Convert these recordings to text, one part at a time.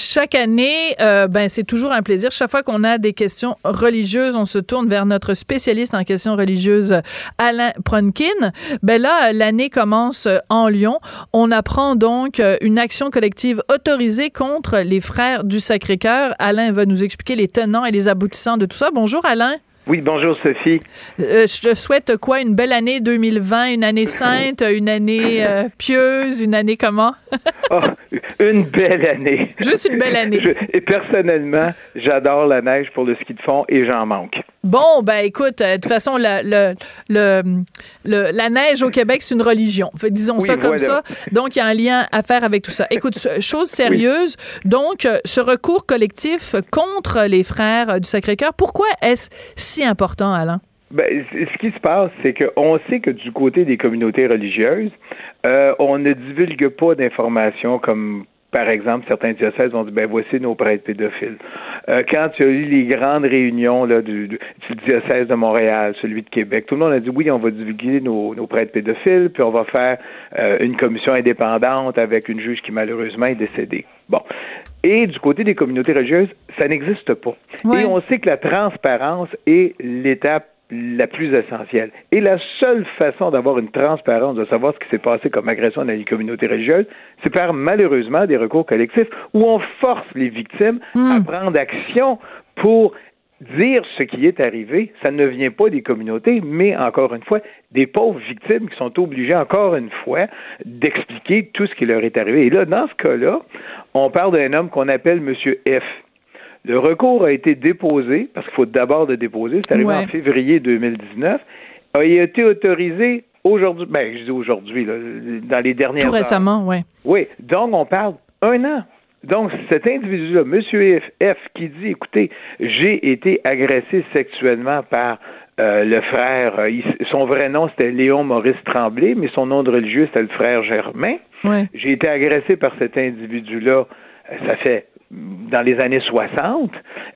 Chaque année, euh, ben c'est toujours un plaisir. Chaque fois qu'on a des questions religieuses, on se tourne vers notre spécialiste en questions religieuses, Alain Pronkin. Ben là, l'année commence en Lyon. On apprend donc euh, une action collective autorisée contre les frères du Sacré-Cœur. Alain va nous expliquer les tenants et les aboutissants de tout ça. Bonjour Alain. Oui, bonjour Sophie. Euh, je te souhaite quoi? Une belle année 2020, une année sainte, une année euh, pieuse, une année comment? oh, une belle année. Juste une belle année. et personnellement, j'adore la neige pour le ski de fond et j'en manque. Bon, ben écoute, euh, de toute façon, la, le, le, la neige au Québec, c'est une religion. disons ça comme ça. Donc, il y a un lien à faire avec tout ça. Écoute, chose sérieuse. Donc, ce recours collectif contre les frères du Sacré-Cœur, pourquoi est-ce si important, Alain? Ben, ce qui se passe, c'est qu'on sait que du côté des communautés religieuses, euh, on ne divulgue pas d'informations comme par exemple, certains diocèses ont dit, ben voici nos prêtres pédophiles. Euh, quand tu as eu les grandes réunions là, du, du, diocèse de Montréal, celui de Québec, tout le monde a dit, oui, on va divulguer nos, nos prêtres pédophiles, puis on va faire euh, une commission indépendante avec une juge qui malheureusement est décédée. Bon. Et du côté des communautés religieuses, ça n'existe pas. Et on sait que la transparence est l'étape la plus essentielle. Et la seule façon d'avoir une transparence, de savoir ce qui s'est passé comme agression dans les communautés religieuses, c'est par malheureusement des recours collectifs où on force les victimes à hmm. prendre action pour dire ce qui est arrivé. Ça ne vient pas des communautés, mais encore une fois, des pauvres victimes qui sont obligées encore une fois d'expliquer tout ce qui leur est arrivé. Et là, dans ce cas-là, on parle d'un homme qu'on appelle M. F. Le recours a été déposé, parce qu'il faut d'abord le déposer, c'est arrivé en février 2019, a été autorisé aujourd'hui, ben je dis aujourd'hui, dans les dernières Tout récemment, oui. Oui, donc on parle un an. Donc, cet individu-là, M. F, qui dit, écoutez, j'ai été agressé sexuellement par euh, le frère, euh, son vrai nom c'était Léon Maurice Tremblay, mais son nom de religieux c'était le frère Germain. J'ai été agressé par cet individu-là, euh, ça fait dans les années 60,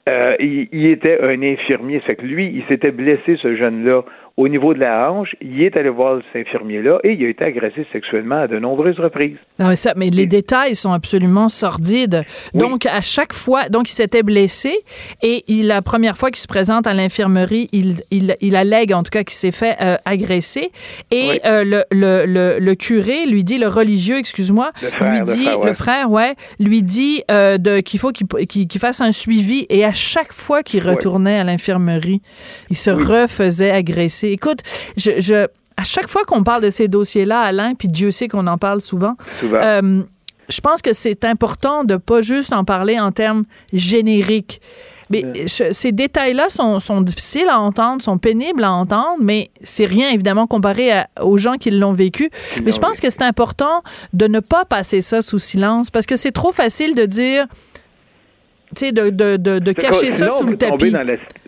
euh, il, il, était un infirmier. Fait que lui, il s'était blessé, ce jeune-là, au niveau de la hanche, il est allé voir cet infirmier-là et il a été agressé sexuellement à de nombreuses reprises. Non, mais, ça, mais les détails sont absolument sordides. Donc, à chaque fois, donc il s'était blessé et il, la première fois qu'il se présente à l'infirmerie, il, il, il, allègue en tout cas qu'il s'est fait euh, agresser. Et euh, le, le, le, curé lui dit, le religieux, excuse-moi, lui dit, le frère, ouais. lui dit euh, qu'il faut qu'il fasse un suivi. Et à chaque fois qu'il retournait à l'infirmerie, il se refaisait agresser Écoute, je, à chaque fois qu'on parle de ces dossiers-là, Alain, puis Dieu sait qu'on en parle souvent, euh, je pense que c'est important de pas juste en parler en termes génériques. Mais ces détails-là sont, difficiles à entendre, sont pénibles à entendre, mais c'est rien évidemment comparé aux gens qui l'ont vécu. mais je pense que c'est important de ne pas passer ça sous silence parce que c'est trop facile de dire de, de, de, de cacher ça sous le tapis.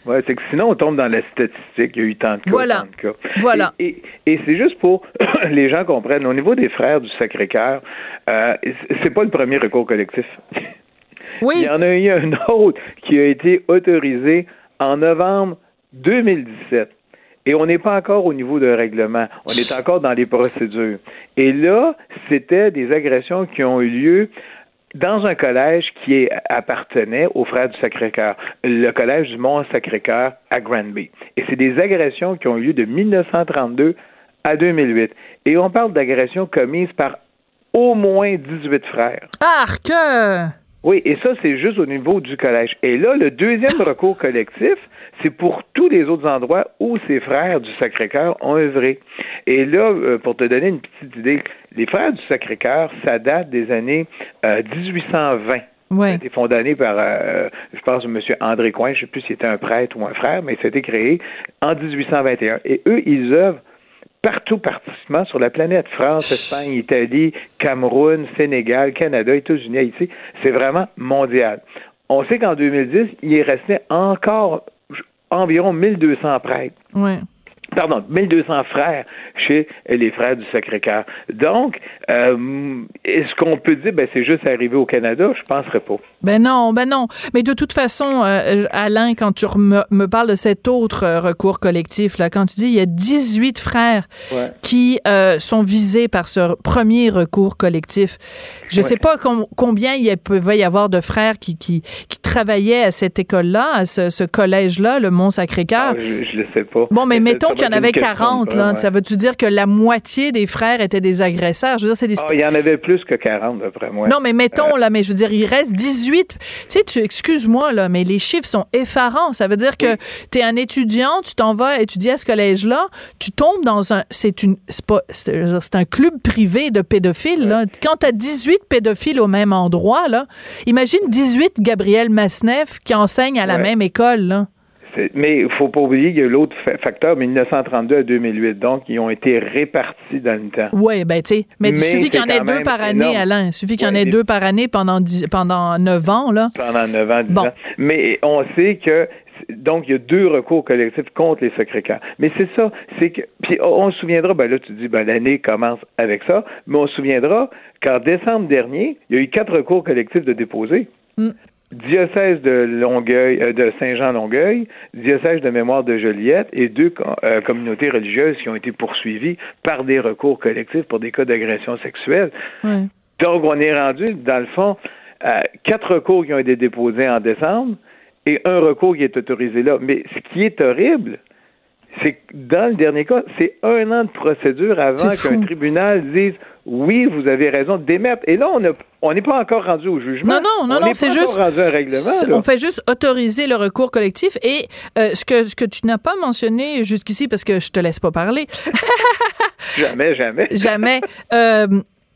Ouais, c'est que sinon, on tombe dans la statistique. Il y a eu tant de cas. Voilà. Tant de cas. Voilà. Et, et, c'est juste pour les gens comprennent. Au niveau des frères du Sacré-Cœur, euh, c'est pas le premier recours collectif. Oui. Il y en a eu un autre qui a été autorisé en novembre 2017. Et on n'est pas encore au niveau d'un règlement. On est encore dans les procédures. Et là, c'était des agressions qui ont eu lieu dans un collège qui appartenait aux frères du Sacré-Cœur, le collège du Mont-Sacré-Cœur à Granby. Et c'est des agressions qui ont eu lieu de 1932 à 2008. Et on parle d'agressions commises par au moins 18 frères. Arc! Oui, et ça, c'est juste au niveau du collège. Et là, le deuxième recours collectif, c'est pour tous les autres endroits où ces frères du Sacré-Cœur ont œuvré. Et là, euh, pour te donner une petite idée, les frères du Sacré-Cœur, ça date des années 1820. Euh, ouais. Ça a été fondé par, euh, je pense, M. André Coin, je ne sais plus s'il était un prêtre ou un frère, mais ça a été créé en 1821. Et eux, ils œuvrent partout, pratiquement sur la planète. France, Espagne, Italie, Cameroun, Sénégal, Canada, États-Unis, Haïti. C'est vraiment mondial. On sait qu'en 2010, il est resté encore environ 1200 prêtres. Ouais. Pardon, 1200 frères chez les frères du Sacré-Cœur. Donc, euh, est-ce qu'on peut dire, ben, c'est juste arrivé au Canada? Je penserais pas. Ben non, ben non. Mais de toute façon, euh, Alain, quand tu me, parles de cet autre euh, recours collectif, là, quand tu dis il y a 18 frères qui sont visés par ce premier recours collectif, je sais pas combien il pouvait y avoir de frères qui, qui, qui travaillaient à cette école-là, à ce, collège-là, le Mont-Sacré-Cœur. Ah, je ne sais pas. Bon, mais, mettons qu'il y en avait 40, là. Ça veut-tu dire que la moitié des frères étaient des agresseurs? Je veux dire, c'est des... Ah, il y en avait plus que 40, d'après moi. Non, mais mettons, là, mais je veux dire, il reste 18. Tu sais, tu, excuse-moi, là, mais les chiffres sont effarants. Ça veut dire que tu es un étudiant, tu t'en vas étudier à ce collège-là, tu tombes dans un, c'est une, c'est pas, c'est un club privé de pédophiles, là. Quand tu as 18 pédophiles au même endroit, là, imagine 18 Gabriel Masneff qui enseignent à la même école, là. Mais il faut pas oublier qu'il y a l'autre facteur, 1932 à 2008. Donc, ils ont été répartis dans le temps. Oui, ben tu sais. Mais, il suffit qu'il y en ait deux par année, Alain. Il suffit qu'il y en ait deux par année pendant, pendant 9 ans, là. Pendant 9 ans, 10 ans. Mais on sait que donc, il y a deux recours collectifs contre les secrets cœurs. Mais c'est ça, c'est que, puis on se souviendra, ben là, tu dis, ben l'année commence avec ça, mais on se souviendra qu'en décembre dernier, il y a eu quatre recours collectifs de déposés. Mm diocèse de Longueuil, euh, de Saint-Jean-Longueuil, diocèse de mémoire de Joliette et deux euh, communautés religieuses qui ont été poursuivies par des recours collectifs pour des cas d'agression sexuelle. Donc, on est rendu, dans le fond, à quatre recours qui ont été déposés en décembre et un recours qui est autorisé là. Mais ce qui est horrible, c'est dans le dernier cas, c'est un an de procédure avant qu'un tribunal dise oui, vous avez raison d'émettre. Et là, on n'est pas encore rendu au jugement. Non, non, non, non, c'est juste. Rendu un règlement, on fait juste autoriser le recours collectif. Et euh, ce, que, ce que tu n'as pas mentionné jusqu'ici, parce que je te laisse pas parler. jamais, jamais. jamais. Euh,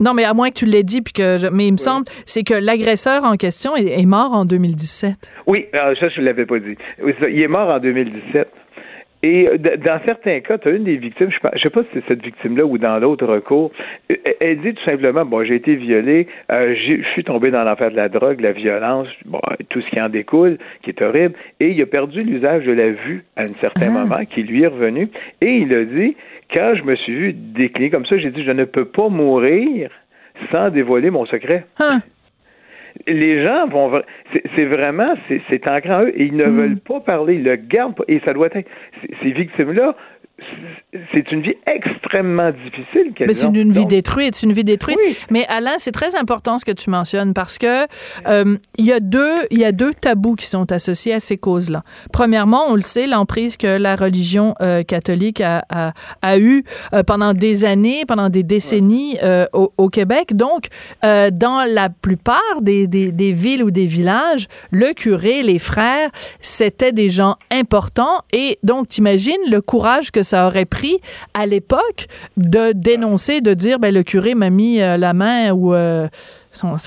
non, mais à moins que tu l'aies dit, puis que mais il me semble, c'est que l'agresseur en question est, mort en 2017. Oui, ça, je ne l'avais pas dit. il est mort en 2017. Et euh, dans certains cas, tu as une des victimes, je ne sais pas si c'est cette victime-là ou dans l'autre recours, euh, elle dit tout simplement, bon, j'ai été violée, euh, je suis tombé dans l'enfer de la drogue, la violence, bon, tout ce qui en découle, qui est horrible, et il a perdu l'usage de la vue à un certain ah. moment, qui lui est revenu, et il a dit, quand je me suis vu décliner comme ça, j'ai dit, je ne peux pas mourir sans dévoiler mon secret. Ah les gens vont c'est vraiment c'est ancré en eux et ils ne mm. veulent pas parler, ils le gardent pas et ça doit être ces victimes là c'est une vie extrêmement difficile. Mais c'est une, vie détruite, c'est une vie détruite. Mais Alain, c'est très important ce que tu mentionnes parce que euh, il y a deux il y a deux tabous qui sont associés à ces causes-là. Premièrement, on le sait, l'emprise que la religion euh, catholique a, a, a eu euh, pendant des années, pendant des décennies au, au, Québec. Donc, dans la plupart des, des, des villes ou des villages, le curé, les frères, c'était des gens importants et donc t'imagines le courage que ça aurait pris à l'époque de dénoncer, de dire ben le curé m'a mis euh, la main ou euh,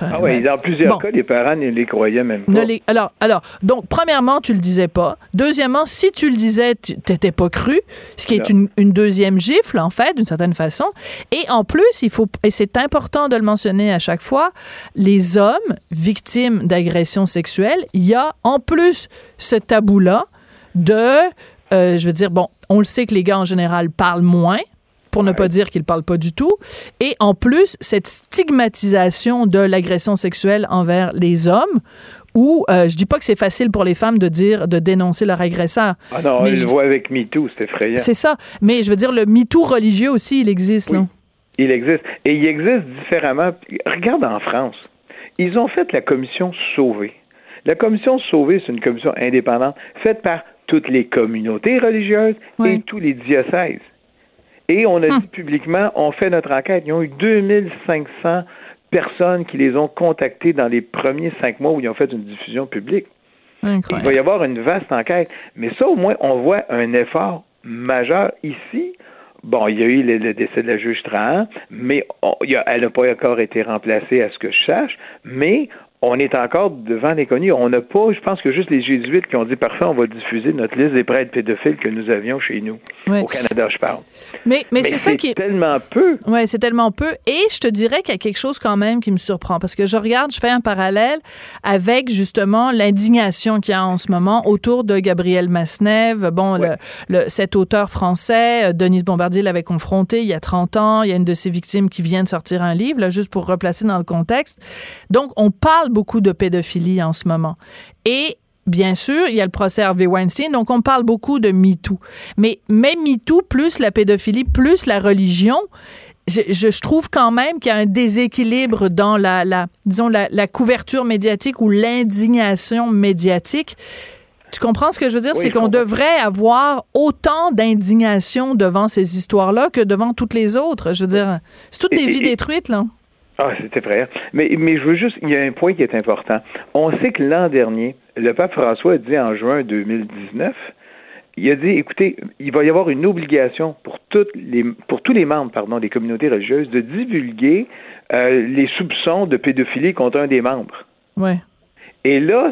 ah oui, dans plusieurs cas, les parents ne les croyaient même pas. alors, alors, donc, premièrement, tu le disais pas. Deuxièmement, si tu le disais, tu n'étais pas cru, ce qui est une, une, deuxième gifle, en fait, d'une certaine façon. Et en plus, il faut, et c'est important de le mentionner à chaque fois, les hommes victimes d'agressions sexuelles, il y a en plus ce tabou-là de euh, je veux dire, bon, on le sait que les gars en général parlent moins pour ne pas dire qu'ils parlent pas du tout. Et en plus, cette stigmatisation de l'agression sexuelle envers les hommes, où euh, je dis pas que c'est facile pour les femmes de dire, de dénoncer leur agresseur. Ah non, je le vois avec MeToo, c'est effrayant. C'est ça. Mais je veux dire, le MeToo religieux aussi, il existe, non? Il existe. Et il existe différemment. Regarde en France. Ils ont fait la commission Sauvé. La commission Sauvé, c'est une commission indépendante faite par toutes les communautés religieuses et tous les diocèses. Et on a hum. dit publiquement, on fait notre enquête. Ils ont eu 2500 personnes qui les ont contactés dans les premiers cinq mois où ils ont fait une diffusion publique. Il va y avoir une vaste enquête. Mais ça, au moins, on voit un effort majeur ici. Bon, il y a eu le, décès de la juge Trahan, mais elle n'a pas encore été remplacée à ce que je sache, mais on est encore devant l'inconnu. On n'a pas, je pense que juste les jésuites qui ont dit parfait, on va diffuser notre liste des prêtres pédophiles que nous avions chez nous. Au Canada, je parle. Mais, mais, c'est ça qui est. tellement peu. Oui, c'est tellement peu. Et je te dirais qu'il y a quelque chose quand même qui me surprend parce que je regarde, je fais un parallèle avec justement l'indignation qu'il y a en ce moment autour de Gabriel Masnev. Bon, le, cet auteur français, euh, Denise Bombardier l'avait confronté il y a 30 ans. Il y a une de ses victimes qui vient de sortir un livre, là, juste pour replacer dans le contexte. Donc, on parle beaucoup de pédophilie en ce moment. Et Bien sûr, il y a le procès Harvey Weinstein, donc on parle beaucoup de MeToo. Mais même MeToo, plus la pédophilie, plus la religion, je, trouve quand même qu'il y a un déséquilibre dans la, la disons, la, couverture médiatique ou l'indignation médiatique. Tu comprends ce que je veux dire? c'est qu'on devrait avoir autant d'indignation devant ces histoires-là que devant toutes les autres. Je veux dire, c'est toutes des vies détruites, là. Ah, c'est effrayant. Mais, mais je veux juste, il y a un point qui est important. On sait que l'an dernier, le pape François a dit en juin 2019, il a dit, écoutez, il va y avoir une obligation pour, toutes les, pour tous les membres pardon, des communautés religieuses de divulguer euh, les soupçons de pédophilie contre un des membres. Ouais. Et là,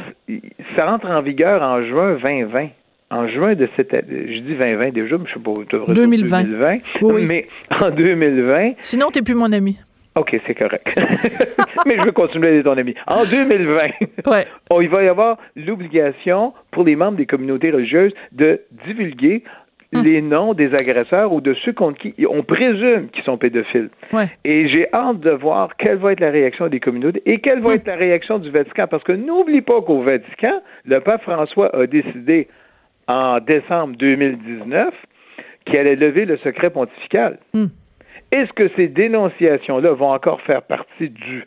ça entre en vigueur en juin 2020 en juin de cette année, je dis 2020 déjà, mais je sais pas, 2020. 2020 oui. mais en 2020. Sinon, tu n'es plus mon ami. OK, c'est correct. Mais je veux continuer à être ton ami. En 2020, il va y avoir l'obligation pour les membres des communautés religieuses de divulguer hum. les noms des agresseurs ou de ceux contre qui on présume qu'ils sont pédophiles. Et j'ai hâte de voir quelle va être la réaction des communautés et quelle va hum. être la réaction du Vatican. Parce que n'oublie pas qu'au Vatican, le pape François a décidé en décembre 2019 qu'il allait lever le secret pontifical. Hum. Est-ce que ces dénonciations-là vont encore faire partie du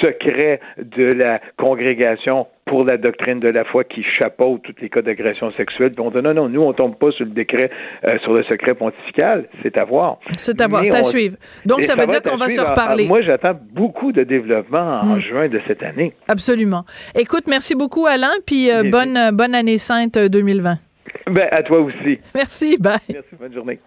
secret de la congrégation pour la doctrine de la foi qui chapeaute tous les cas d'agression sexuelle? Puis on dit non, non, nous, on tombe pas sur le décret, euh, sur le secret pontifical. C'est à voir. C'est à voir, c'est à suivre. Donc, ça, veut dire qu'on va se reparler. moi, j'attends beaucoup de développement en hmm. juin de cette année. Absolument. Écoute, merci beaucoup, Alain, puis euh, bonne, bonne année sainte 2020. Ben, à toi aussi. Merci, bye. Merci, bonne journée.